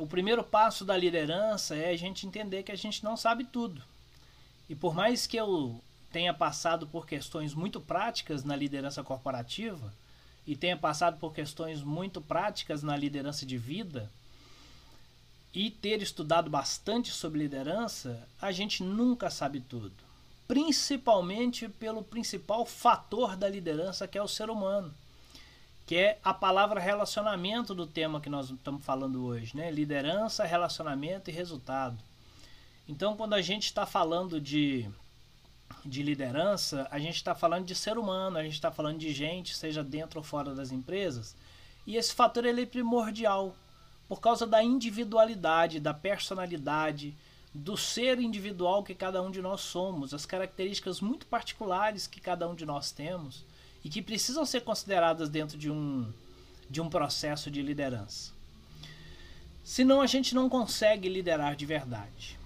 o primeiro passo da liderança é a gente entender que a gente não sabe tudo. E por mais que eu tenha passado por questões muito práticas na liderança corporativa e tenha passado por questões muito práticas na liderança de vida e ter estudado bastante sobre liderança, a gente nunca sabe tudo. Principalmente pelo principal fator da liderança, que é o ser humano que é a palavra relacionamento do tema que nós estamos falando hoje, né? Liderança, relacionamento e resultado. Então, quando a gente está falando de, de liderança, a gente está falando de ser humano, a gente está falando de gente, seja dentro ou fora das empresas, e esse fator ele é primordial por causa da individualidade, da personalidade, do ser individual que cada um de nós somos, as características muito particulares que cada um de nós temos e que precisam ser consideradas dentro de um, de um processo de liderança. Senão a gente não consegue liderar de verdade.